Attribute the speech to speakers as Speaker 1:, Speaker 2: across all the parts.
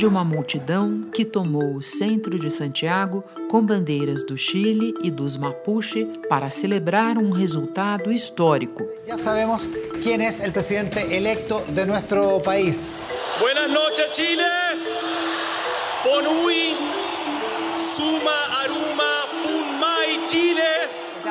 Speaker 1: De uma multidão que tomou o centro de Santiago com bandeiras do Chile e dos Mapuche para celebrar um resultado histórico.
Speaker 2: Já sabemos quem é o presidente eleito de nosso país.
Speaker 3: Buenas noches, Chile. Bonui,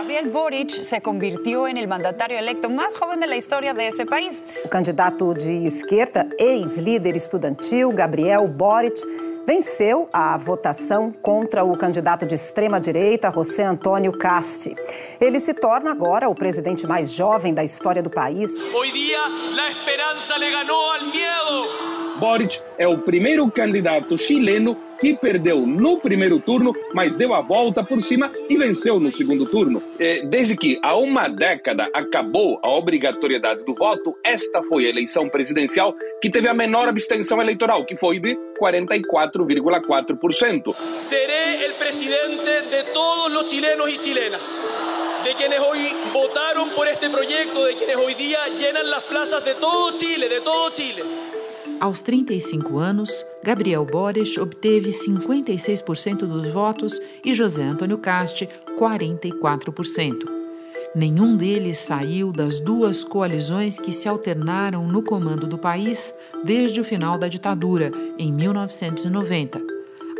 Speaker 4: Gabriel Boric se convirtió en el mandatario electo más joven de la historia de ese país.
Speaker 5: O candidato de esquerda, ex-líder estudantil, Gabriel Boric, venceu a votação contra o candidato de extrema-direita, José Antônio Casti. Ele se torna agora o presidente mais jovem da história do país.
Speaker 3: Hoy día la esperanza le ganó al miedo.
Speaker 6: Boric é o primeiro candidato chileno que perdeu no primeiro turno, mas deu a volta por cima e venceu no segundo turno. Desde que há uma década acabou a obrigatoriedade do voto, esta foi a eleição presidencial que teve a menor abstenção eleitoral, que foi de 44,4%.
Speaker 3: Seré o presidente de todos os chilenos e chilenas. de quienes hoy votaron por este proyecto, de quienes hoy día llenan las plazas de todo Chile, de todo Chile.
Speaker 1: Aos 35 anos, Gabriel Boric obteve 56% dos votos e José Antônio Casti 44%. Nenhum deles saiu das duas coalizões que se alternaram no comando do país desde o final da ditadura, em 1990.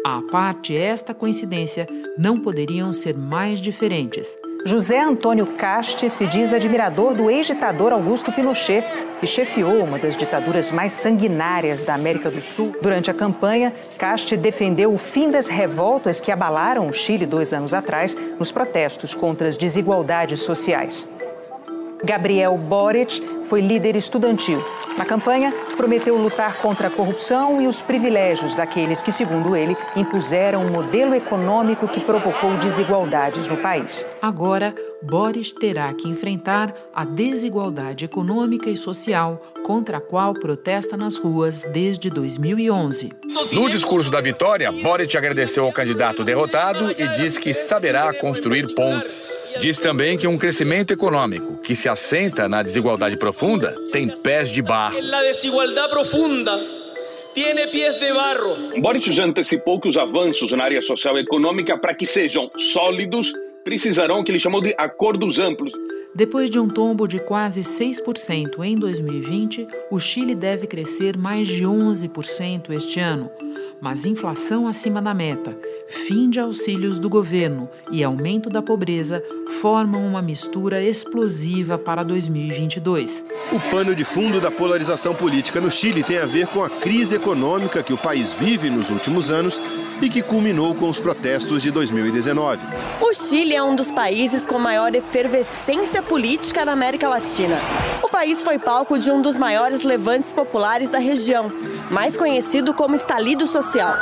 Speaker 1: À parte esta coincidência, não poderiam ser mais diferentes.
Speaker 7: José Antônio Casti se diz admirador do ex-ditador Augusto Pinochet, que chefiou uma das ditaduras mais sanguinárias da América do Sul. Durante a campanha, Casti defendeu o fim das revoltas que abalaram o Chile dois anos atrás nos protestos contra as desigualdades sociais. Gabriel Boric foi líder estudantil. Na campanha, prometeu lutar contra a corrupção e os privilégios daqueles que, segundo ele, impuseram um modelo econômico que provocou desigualdades no país.
Speaker 1: Agora, Boris terá que enfrentar a desigualdade econômica e social contra a qual protesta nas ruas desde 2011.
Speaker 8: No discurso da vitória, Boric agradeceu ao candidato derrotado e disse que saberá construir pontes. Diz também que um crescimento econômico que se assenta na desigualdade profunda tem pés de barro.
Speaker 3: La desigualdad profunda tiene pies de barro.
Speaker 6: Boric já antecipou que os avanços na área social e econômica, para que sejam sólidos, precisarão que ele chamou de acordos amplos.
Speaker 1: Depois de um tombo de quase 6% em 2020, o Chile deve crescer mais de 11% este ano. Mas inflação acima da meta, fim de auxílios do governo e aumento da pobreza formam uma mistura explosiva para 2022.
Speaker 9: O pano de fundo da polarização política no Chile tem a ver com a crise econômica que o país vive nos últimos anos e que culminou com os protestos de 2019.
Speaker 10: O Chile é um dos países com maior efervescência política na América Latina. O país foi palco de um dos maiores levantes populares da região, mais conhecido como estalido social.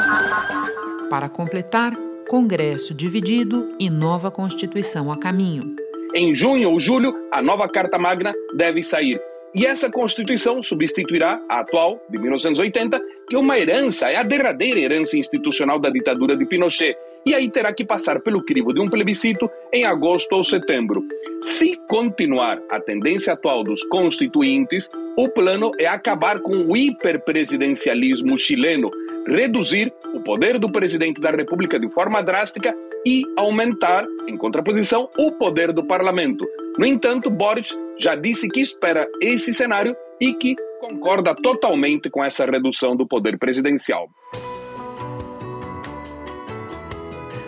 Speaker 1: Para completar, Congresso dividido e nova Constituição a caminho.
Speaker 6: Em junho ou julho, a nova Carta Magna deve sair. E essa Constituição substituirá a atual, de 1980, que é uma herança, é a derradeira herança institucional da ditadura de Pinochet. E aí terá que passar pelo crivo de um plebiscito em agosto ou setembro. Se continuar a tendência atual dos constituintes, o plano é acabar com o hiperpresidencialismo chileno, reduzir o poder do presidente da República de forma drástica e aumentar, em contraposição, o poder do parlamento. No entanto, Boric já disse que espera esse cenário e que concorda totalmente com essa redução do poder presidencial.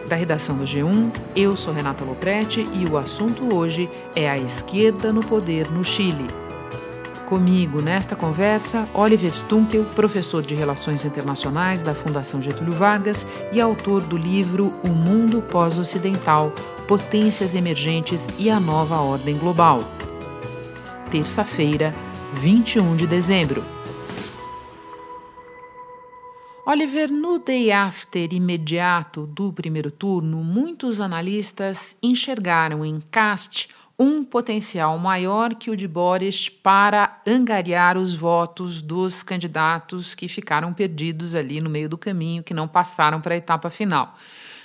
Speaker 1: Da redação do G1, eu sou Renata Loprete e o assunto hoje é a esquerda no poder no Chile. Comigo nesta conversa, Oliver Stunkel, professor de Relações Internacionais da Fundação Getúlio Vargas e autor do livro O Mundo Pós-Ocidental: Potências Emergentes e a Nova Ordem Global. Terça-feira, 21 de dezembro. Oliver, no day after imediato do primeiro turno, muitos analistas enxergaram em Cast um potencial maior que o de Boris para angariar os votos dos candidatos que ficaram perdidos ali no meio do caminho, que não passaram para a etapa final.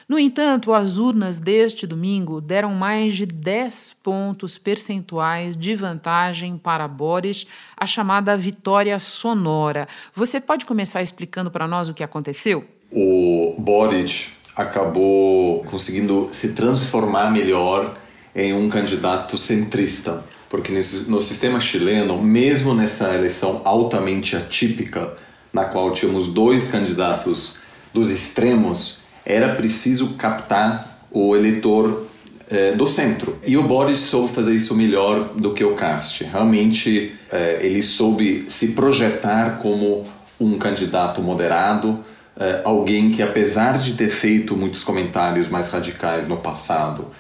Speaker 1: No entanto, as urnas deste domingo deram mais de 10 pontos percentuais de vantagem para Boris, a chamada vitória sonora. Você pode começar explicando para nós o que aconteceu?
Speaker 11: O Boric acabou conseguindo se transformar melhor em um candidato centrista, porque no sistema chileno, mesmo nessa eleição altamente atípica, na qual tínhamos dois candidatos dos extremos, era preciso captar o eleitor eh, do centro. E o Boric soube fazer isso melhor do que o Cast. Realmente, eh, ele soube se projetar como um candidato moderado, eh, alguém que, apesar de ter feito muitos comentários mais radicais no passado,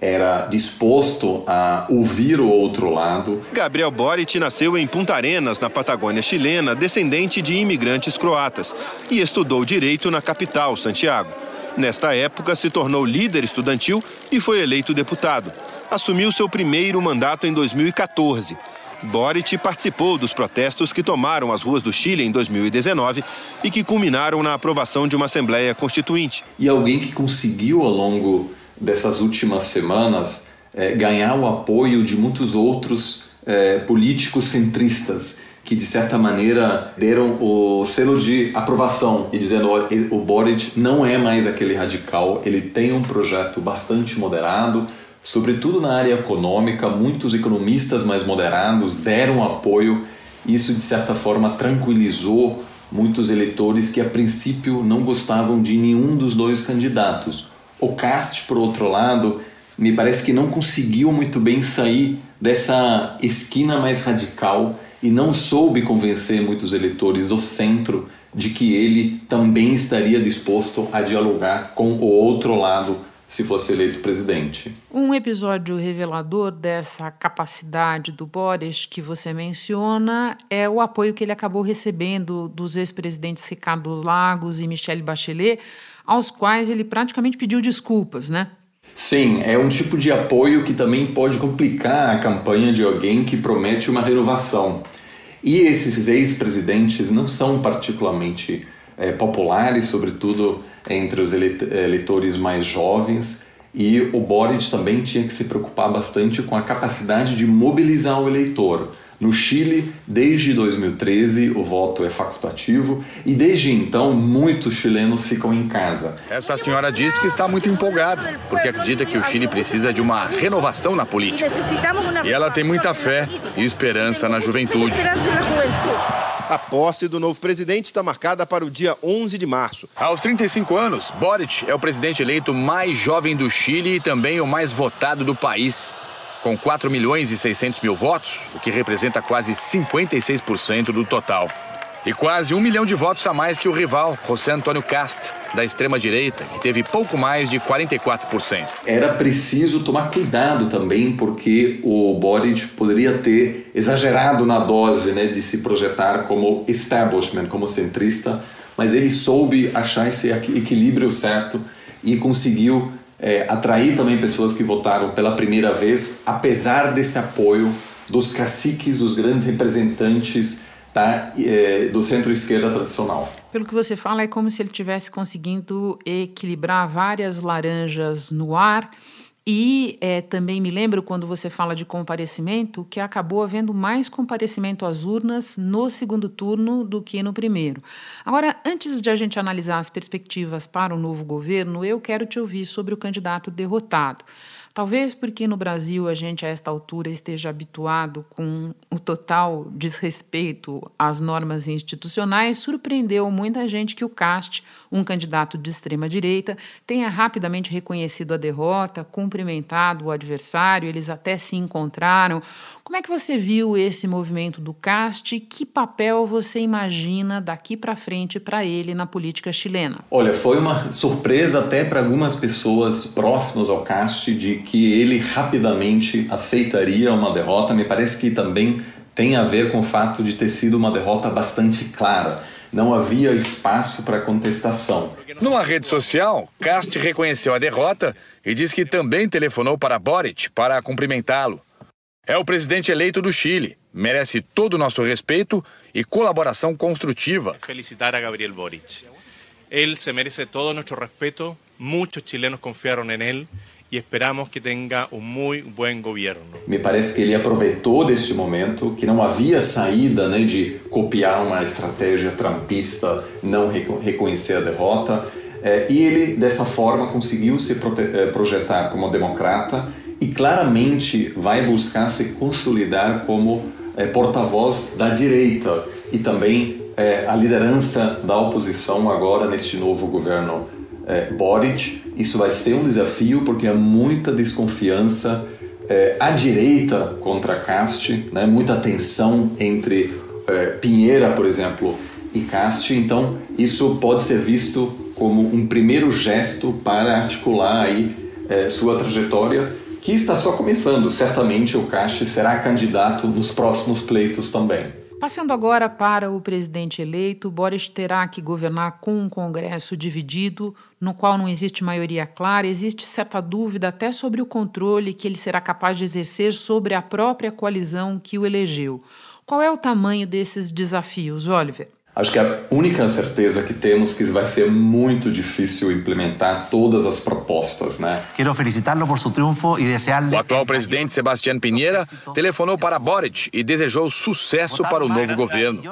Speaker 11: era disposto a ouvir o outro lado.
Speaker 9: Gabriel Boric nasceu em Punta Arenas, na Patagônia chilena, descendente de imigrantes croatas, e estudou direito na capital, Santiago. Nesta época, se tornou líder estudantil e foi eleito deputado. Assumiu seu primeiro mandato em 2014. Boric participou dos protestos que tomaram as ruas do Chile em 2019 e que culminaram na aprovação de uma Assembleia Constituinte.
Speaker 11: E alguém que conseguiu, ao longo dessas últimas semanas, é, ganhar o apoio de muitos outros é, políticos centristas que de certa maneira deram o selo de aprovação e dizendo o Boric não é mais aquele radical, ele tem um projeto bastante moderado, sobretudo na área econômica, muitos economistas mais moderados deram apoio, isso de certa forma tranquilizou muitos eleitores que a princípio não gostavam de nenhum dos dois candidatos. O Cast, por outro lado, me parece que não conseguiu muito bem sair dessa esquina mais radical e não soube convencer muitos eleitores do centro de que ele também estaria disposto a dialogar com o outro lado se fosse eleito presidente.
Speaker 1: Um episódio revelador dessa capacidade do Boris que você menciona é o apoio que ele acabou recebendo dos ex-presidentes Ricardo Lagos e Michelle Bachelet, aos quais ele praticamente pediu desculpas, né?
Speaker 11: Sim, é um tipo de apoio que também pode complicar a campanha de alguém que promete uma renovação. E esses ex-presidentes não são particularmente é, populares, sobretudo entre os eleitores mais jovens. E o Boric também tinha que se preocupar bastante com a capacidade de mobilizar o eleitor. No Chile, desde 2013, o voto é facultativo e desde então muitos chilenos ficam em casa.
Speaker 8: Esta senhora diz que está muito empolgada, porque acredita que o Chile precisa de uma renovação na política. E ela tem muita fé e esperança na juventude.
Speaker 9: A posse do novo presidente está marcada para o dia 11 de março.
Speaker 8: Aos 35 anos, Boric é o presidente eleito mais jovem do Chile e também o mais votado do país com 4 milhões e 600 mil votos, o que representa quase 56% do total. E quase um milhão de votos a mais que o rival, José Antônio Cast, da extrema-direita, que teve pouco mais de 44%.
Speaker 11: Era preciso tomar cuidado também, porque o Boric poderia ter exagerado na dose né, de se projetar como establishment, como centrista, mas ele soube achar esse equilíbrio certo e conseguiu é, atrair também pessoas que votaram pela primeira vez, apesar desse apoio dos caciques, dos grandes representantes tá, é, do centro-esquerda tradicional.
Speaker 1: Pelo que você fala, é como se ele tivesse conseguindo equilibrar várias laranjas no ar e é, também me lembro quando você fala de comparecimento que acabou havendo mais comparecimento às urnas no segundo turno do que no primeiro. Agora, antes de a gente analisar as perspectivas para o novo governo, eu quero te ouvir sobre o candidato derrotado. Talvez porque no Brasil a gente, a esta altura, esteja habituado com o total desrespeito às normas institucionais, surpreendeu muita gente que o CAST, um candidato de extrema-direita, tenha rapidamente reconhecido a derrota, cumprimentado o adversário, eles até se encontraram. Como é que você viu esse movimento do CAST? Que papel você imagina daqui para frente para ele na política chilena?
Speaker 11: Olha, foi uma surpresa até para algumas pessoas próximas ao CAST de que ele rapidamente aceitaria uma derrota. Me parece que também tem a ver com o fato de ter sido uma derrota bastante clara. não havia espaço para contestação.
Speaker 8: Numa rede social, Cast reconheceu a derrota e diz que também telefonou para Boric para cumprimentá-lo. É o presidente eleito do Chile, merece todo o nosso respeito e colaboração construtiva.
Speaker 12: Felicitar a Gabriel Boric. Ele se merece todo o nosso respeito. Muitos chilenos confiaram em ele e esperamos que tenha um muito bom governo.
Speaker 11: Me parece que ele aproveitou deste momento, que não havia saída né, de copiar uma estratégia trampista, não reconhecer a derrota, é, e ele, dessa forma, conseguiu se é, projetar como democrata e claramente vai buscar se consolidar como é, porta-voz da direita e também é, a liderança da oposição agora neste novo governo é, Boric. Isso vai ser um desafio porque há muita desconfiança é, à direita contra Cast, né? muita tensão entre Pinheira, por exemplo, e Cast. Então, isso pode ser visto como um primeiro gesto para articular aí sua trajetória, que está só começando. Certamente o Cast será candidato nos próximos pleitos também.
Speaker 1: Passando agora para o presidente eleito, Boris terá que governar com um Congresso dividido, no qual não existe maioria clara, existe certa dúvida até sobre o controle que ele será capaz de exercer sobre a própria coalizão que o elegeu. Qual é o tamanho desses desafios, Oliver?
Speaker 11: Acho que a única certeza que temos é que vai ser muito difícil implementar todas as propostas, né?
Speaker 2: Quero felicitá-lo por seu triunfo e desejar-lhe.
Speaker 8: O atual presidente Sebastián Pinheira telefonou para Boric e desejou sucesso para o novo governo.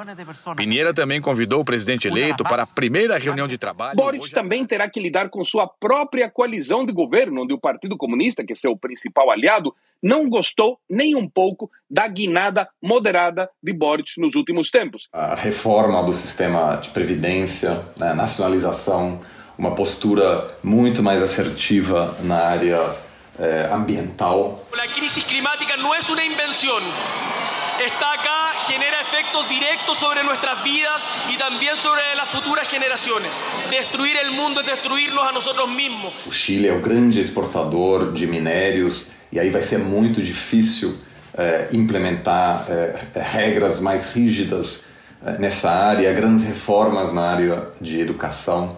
Speaker 8: Pinheira também convidou o presidente eleito para a primeira reunião de trabalho.
Speaker 6: Boric também terá que lidar com sua própria coalizão de governo, onde o Partido Comunista, que é seu principal aliado, não gostou nem um pouco da guinada moderada de Boric nos últimos tempos.
Speaker 11: A reforma do sistema de previdência, né, nacionalização, uma postura muito mais assertiva na área eh, ambiental.
Speaker 3: A crise climática não é uma invenção. Está acá, genera efectos directos sobre nuestras vidas y también sobre las futuras generaciones. Destruir el mundo es destruirnos a nosotros mismos.
Speaker 11: O Chile é o grande exportador de minérios e aí vai ser muito difícil é, implementar é, regras mais rígidas é, nessa área, grandes reformas na área de educação.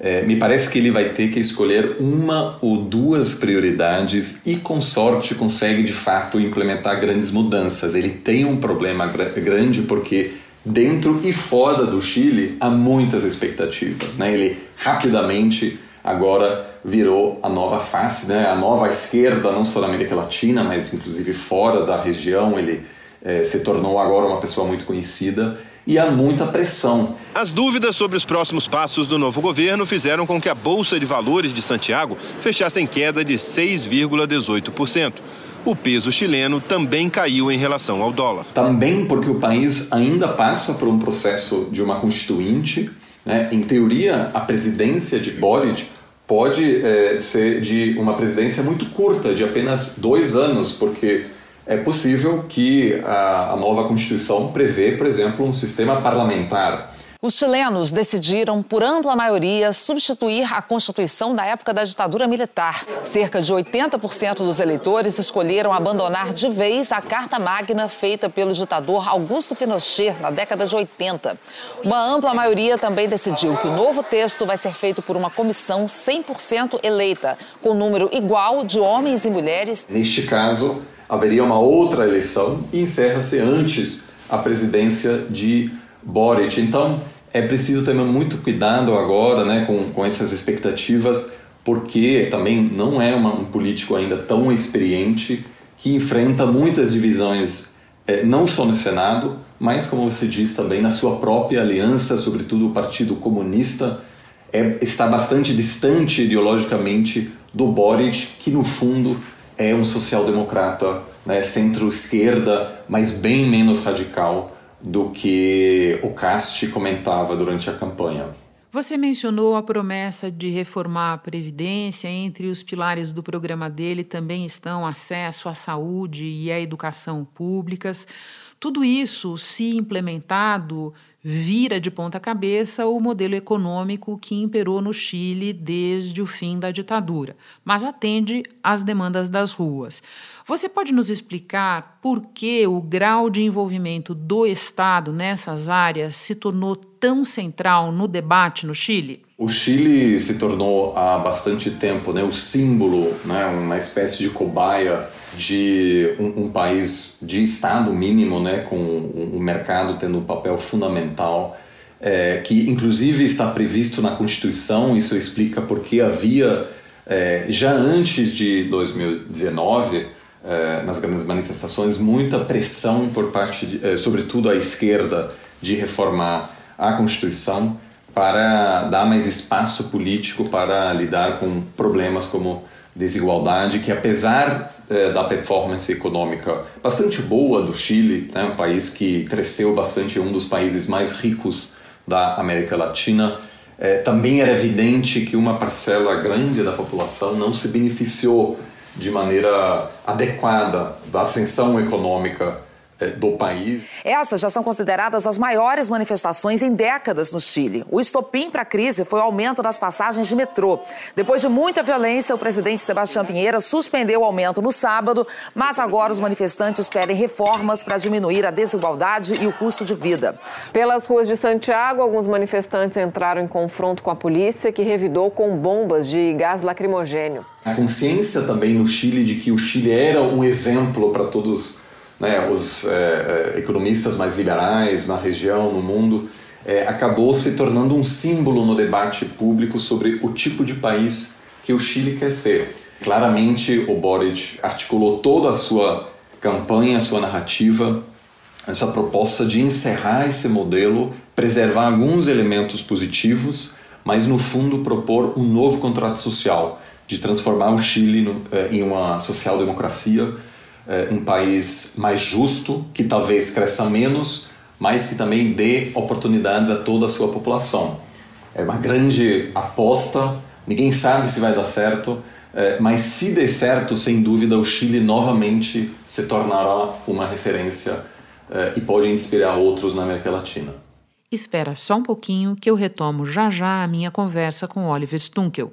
Speaker 11: É, me parece que ele vai ter que escolher uma ou duas prioridades e, com sorte, consegue de fato implementar grandes mudanças. Ele tem um problema grande porque dentro e fora do Chile há muitas expectativas. Né? Ele rapidamente agora virou a nova face, né? a nova esquerda, não só na América Latina, mas inclusive fora da região. Ele é, se tornou agora uma pessoa muito conhecida e há muita pressão.
Speaker 9: As dúvidas sobre os próximos passos do novo governo fizeram com que a Bolsa de Valores de Santiago fechasse em queda de 6,18%. O peso chileno também caiu em relação ao dólar.
Speaker 11: Também porque o país ainda passa por um processo de uma constituinte. Né? Em teoria, a presidência de Boric pode é, ser de uma presidência muito curta, de apenas dois anos, porque é possível que a, a nova Constituição prevê, por exemplo, um sistema parlamentar
Speaker 13: os chilenos decidiram, por ampla maioria, substituir a Constituição da época da ditadura militar. Cerca de 80% dos eleitores escolheram abandonar de vez a Carta Magna feita pelo ditador Augusto Pinochet na década de 80. Uma ampla maioria também decidiu que o novo texto vai ser feito por uma comissão 100% eleita, com número igual de homens e mulheres.
Speaker 11: Neste caso, haveria uma outra eleição e encerra-se antes a presidência de Boric. Então, é preciso ter muito cuidado agora né, com, com essas expectativas, porque também não é uma, um político ainda tão experiente que enfrenta muitas divisões, é, não só no Senado, mas, como você diz também, na sua própria aliança, sobretudo o Partido Comunista, é, está bastante distante ideologicamente do Boric, que no fundo é um social-democrata, né, centro-esquerda, mas bem menos radical do que o Cast comentava durante a campanha.
Speaker 1: Você mencionou a promessa de reformar a Previdência. Entre os pilares do programa dele também estão acesso à saúde e à educação públicas. Tudo isso, se implementado, vira de ponta cabeça o modelo econômico que imperou no Chile desde o fim da ditadura, mas atende às demandas das ruas. Você pode nos explicar por que o grau de envolvimento do Estado nessas áreas se tornou tão central no debate no Chile?
Speaker 11: O Chile se tornou há bastante tempo né, o símbolo, né, uma espécie de cobaia de um, um, país de Estado mínimo, né, com o um, mercado tendo um papel fundamental, é, que inclusive está previsto na Constituição. Isso explica porque havia, é, já antes de 2019, é, nas grandes manifestações, muita pressão por parte, de, é, sobretudo à esquerda, de reformar a Constituição para dar mais espaço político para lidar com problemas como desigualdade, que apesar é, da performance econômica bastante boa do Chile, né, um país que cresceu bastante, um dos países mais ricos da América Latina, é, também era evidente que uma parcela grande da população não se beneficiou de maneira adequada da ascensão econômica do país.
Speaker 13: Essas já são consideradas as maiores manifestações em décadas no Chile. O estopim para a crise foi o aumento das passagens de metrô. Depois de muita violência, o presidente Sebastião Pinheira suspendeu o aumento no sábado, mas agora os manifestantes pedem reformas para diminuir a desigualdade e o custo de vida.
Speaker 14: Pelas ruas de Santiago, alguns manifestantes entraram em confronto com a polícia, que revidou com bombas de gás lacrimogênio.
Speaker 11: A consciência também no Chile de que o Chile era um exemplo para todos né, os é, economistas mais liberais na região, no mundo, é, acabou se tornando um símbolo no debate público sobre o tipo de país que o Chile quer ser. Claramente, o Boric articulou toda a sua campanha, a sua narrativa, essa proposta de encerrar esse modelo, preservar alguns elementos positivos, mas no fundo propor um novo contrato social, de transformar o Chile no, em uma social-democracia é, um país mais justo, que talvez cresça menos, mas que também dê oportunidades a toda a sua população. É uma grande aposta, ninguém sabe se vai dar certo, é, mas se der certo, sem dúvida, o Chile novamente se tornará uma referência é, e pode inspirar outros na América Latina.
Speaker 1: Espera só um pouquinho que eu retomo já já a minha conversa com Oliver Stunkel.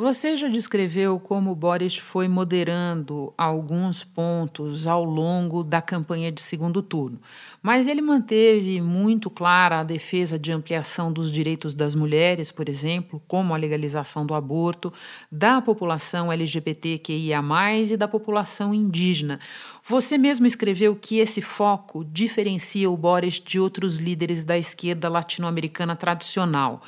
Speaker 1: Você já descreveu como Boris foi moderando alguns pontos ao longo da campanha de segundo turno, mas ele manteve muito clara a defesa de ampliação dos direitos das mulheres, por exemplo, como a legalização do aborto, da população LGBTQIA, e da população indígena. Você mesmo escreveu que esse foco diferencia o Boris de outros líderes da esquerda latino-americana tradicional.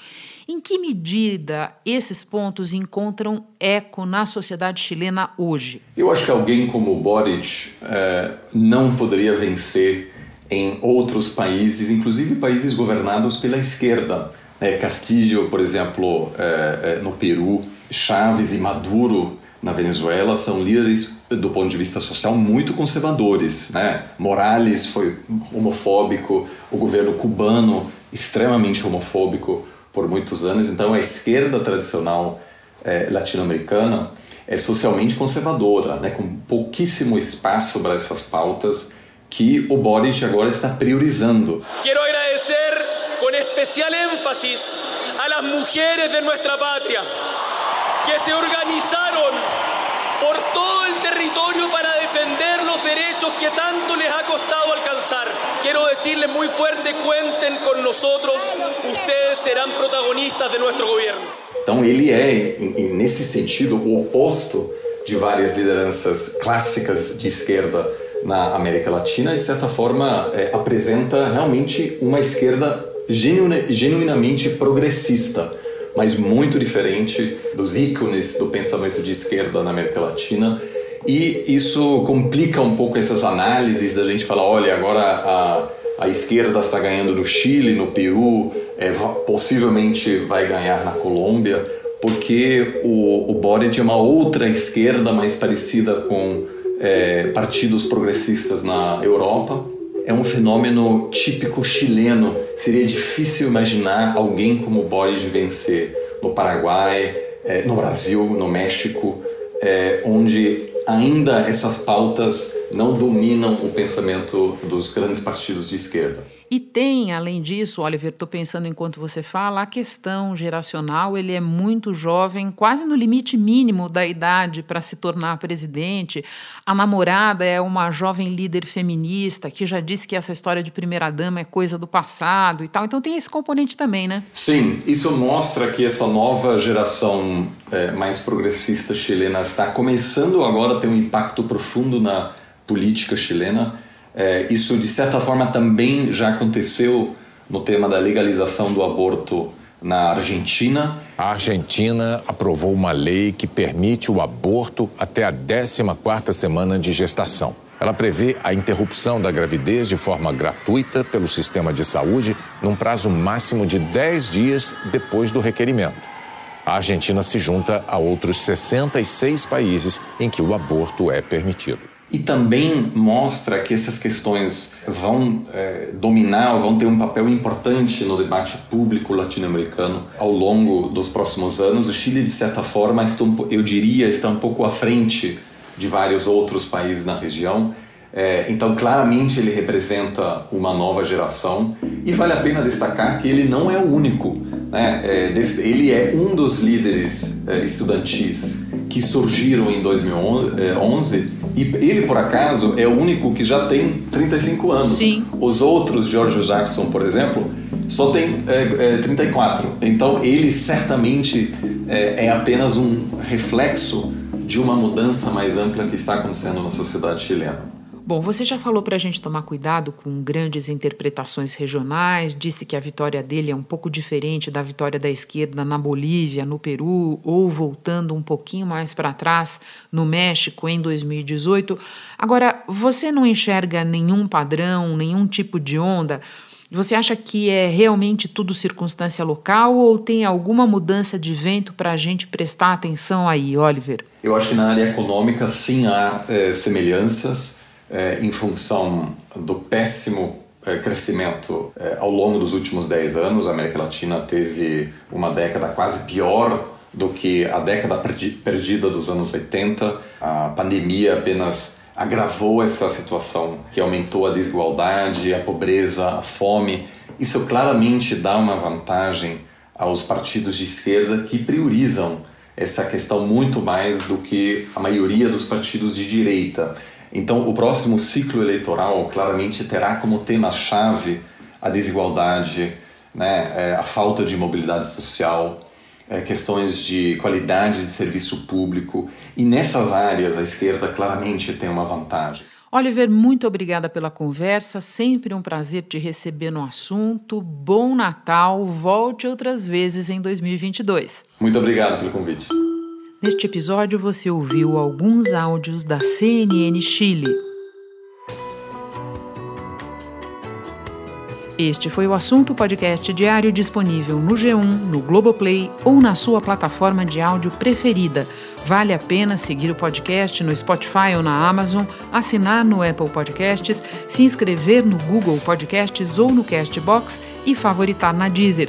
Speaker 1: Em que medida esses pontos encontram eco na sociedade chilena hoje?
Speaker 11: Eu acho que alguém como Boric é, não poderia vencer em outros países, inclusive países governados pela esquerda. É, Castillo, por exemplo, é, no Peru, Chaves e Maduro na Venezuela são líderes do ponto de vista social muito conservadores, né? Morales foi homofóbico, o governo cubano extremamente homofóbico, por muitos anos. Então, a esquerda tradicional é, latino-americana é socialmente conservadora, né, com pouquíssimo espaço para essas pautas que o Boric agora está priorizando.
Speaker 3: Quero agradecer com especial ênfase a las mujeres de nuestra patria que se organizaram por todo el territorio para defender los derechos que tanto les ha costado alcanzar. Quiero decirles muy fuerte, cuenten con nosotros, ustedes serán protagonistas de nuestro gobierno.
Speaker 11: Então ele é, nesse sentido, o oposto de várias lideranças clássicas de esquerda na América Latina, de certa forma é, apresenta realmente uma esquerda genuinamente progressista mas muito diferente dos ícones do pensamento de esquerda na América Latina. E isso complica um pouco essas análises da gente falar, olha, agora a, A esquerda está ganhando no Chile, no Peru, é, possivelmente vai ganhar na Colômbia, porque o, o Boric é uma outra esquerda mais parecida com é, partidos progressistas na Europa. É um fenômeno típico chileno. Seria difícil imaginar alguém como o Boric vencer no Paraguai, é, no Brasil, no México, é, onde ainda essas pautas não dominam o pensamento dos grandes partidos de esquerda.
Speaker 1: E tem, além disso, Oliver, estou pensando enquanto você fala, a questão geracional. Ele é muito jovem, quase no limite mínimo da idade para se tornar presidente. A namorada é uma jovem líder feminista que já disse que essa história de primeira-dama é coisa do passado e tal. Então tem esse componente também, né?
Speaker 11: Sim, isso mostra que essa nova geração é, mais progressista chilena está começando agora a ter um impacto profundo na política chilena é, isso, de certa forma, também já aconteceu no tema da legalização do aborto na Argentina.
Speaker 15: A Argentina aprovou uma lei que permite o aborto até a 14ª semana de gestação. Ela prevê a interrupção da gravidez de forma gratuita pelo sistema de saúde num prazo máximo de 10 dias depois do requerimento. A Argentina se junta a outros 66 países em que o aborto é permitido
Speaker 11: e também mostra que essas questões vão é, dominar, vão ter um papel importante no debate público latino-americano ao longo dos próximos anos. O Chile, de certa forma, está, eu diria, está um pouco à frente de vários outros países na região. É, então, claramente, ele representa uma nova geração e vale a pena destacar que ele não é o único. Né? É, ele é um dos líderes é, estudantis que surgiram em 2011 e ele, por acaso, é o único que já tem 35 anos.
Speaker 1: Sim.
Speaker 11: Os outros, George Jackson, por exemplo, só tem é, é, 34. Então, ele certamente é, é apenas um reflexo de uma mudança mais ampla que está acontecendo na sociedade chilena.
Speaker 1: Bom, você já falou para a gente tomar cuidado com grandes interpretações regionais, disse que a vitória dele é um pouco diferente da vitória da esquerda na Bolívia, no Peru, ou voltando um pouquinho mais para trás, no México, em 2018. Agora, você não enxerga nenhum padrão, nenhum tipo de onda? Você acha que é realmente tudo circunstância local ou tem alguma mudança de vento para a gente prestar atenção aí, Oliver?
Speaker 11: Eu acho que na área econômica sim há é, semelhanças em função do péssimo é, crescimento é, ao longo dos últimos 10 anos. A América Latina teve uma década quase pior do que a década perdida dos anos 80. A pandemia apenas agravou essa situação, que aumentou a desigualdade, a pobreza, a fome. Isso claramente dá uma vantagem aos partidos de esquerda que priorizam essa questão muito mais do que a maioria dos partidos de direita. Então, o próximo ciclo eleitoral claramente terá como tema-chave a desigualdade, né, é, a falta de mobilidade social, é, questões de qualidade de serviço público. E nessas áreas, a esquerda claramente tem uma vantagem.
Speaker 1: Oliver, muito obrigada pela conversa. Sempre um prazer te receber no assunto. Bom Natal. Volte outras vezes em 2022.
Speaker 11: Muito obrigado pelo convite.
Speaker 1: Neste episódio você ouviu alguns áudios da CNN Chile. Este foi o assunto podcast diário disponível no G1, no Globoplay ou na sua plataforma de áudio preferida. Vale a pena seguir o podcast no Spotify ou na Amazon, assinar no Apple Podcasts, se inscrever no Google Podcasts ou no Castbox e favoritar na Deezer.